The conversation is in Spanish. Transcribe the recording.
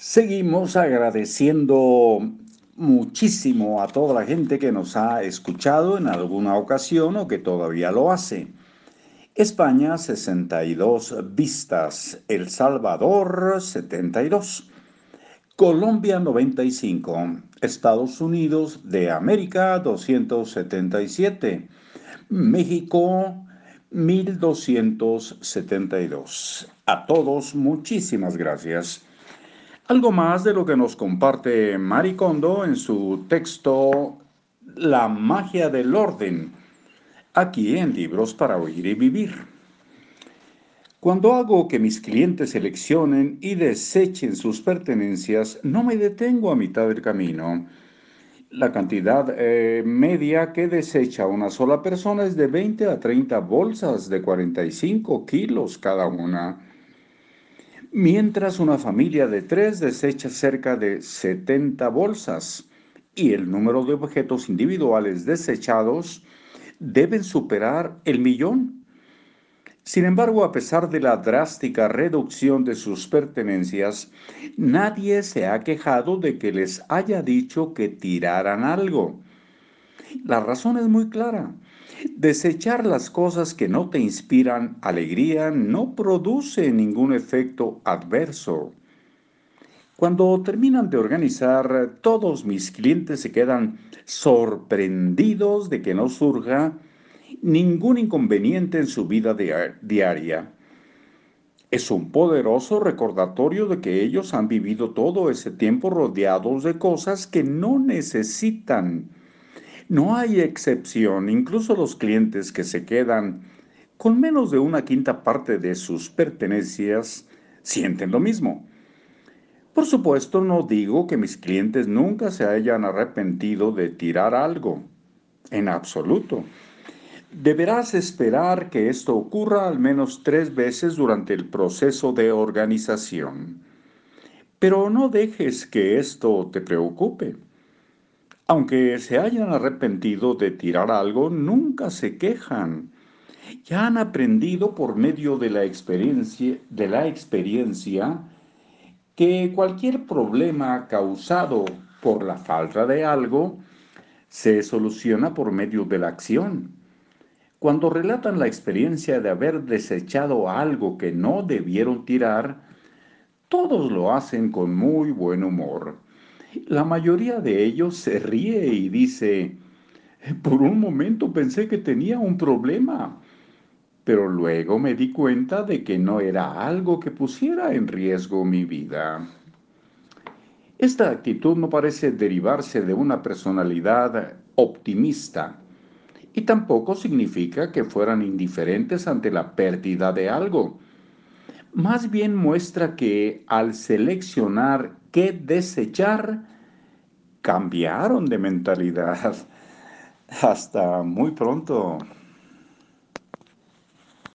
Seguimos agradeciendo muchísimo a toda la gente que nos ha escuchado en alguna ocasión o que todavía lo hace. España 62 vistas, El Salvador 72, Colombia 95, Estados Unidos de América 277, México 1272. A todos muchísimas gracias. Algo más de lo que nos comparte Maricondo en su texto La magia del orden, aquí en Libros para Oír y Vivir. Cuando hago que mis clientes seleccionen y desechen sus pertenencias, no me detengo a mitad del camino. La cantidad eh, media que desecha una sola persona es de 20 a 30 bolsas de 45 kilos cada una mientras una familia de tres desecha cerca de 70 bolsas y el número de objetos individuales desechados deben superar el millón. Sin embargo, a pesar de la drástica reducción de sus pertenencias, nadie se ha quejado de que les haya dicho que tiraran algo. La razón es muy clara. Desechar las cosas que no te inspiran alegría no produce ningún efecto adverso. Cuando terminan de organizar, todos mis clientes se quedan sorprendidos de que no surja ningún inconveniente en su vida diaria. Es un poderoso recordatorio de que ellos han vivido todo ese tiempo rodeados de cosas que no necesitan no hay excepción, incluso los clientes que se quedan con menos de una quinta parte de sus pertenencias sienten lo mismo. Por supuesto, no digo que mis clientes nunca se hayan arrepentido de tirar algo, en absoluto. Deberás esperar que esto ocurra al menos tres veces durante el proceso de organización. Pero no dejes que esto te preocupe. Aunque se hayan arrepentido de tirar algo, nunca se quejan. Ya han aprendido por medio de la experiencia, de la experiencia que cualquier problema causado por la falta de algo se soluciona por medio de la acción. Cuando relatan la experiencia de haber desechado algo que no debieron tirar, todos lo hacen con muy buen humor. La mayoría de ellos se ríe y dice, por un momento pensé que tenía un problema, pero luego me di cuenta de que no era algo que pusiera en riesgo mi vida. Esta actitud no parece derivarse de una personalidad optimista y tampoco significa que fueran indiferentes ante la pérdida de algo. Más bien muestra que al seleccionar qué desechar, cambiaron de mentalidad. Hasta muy pronto.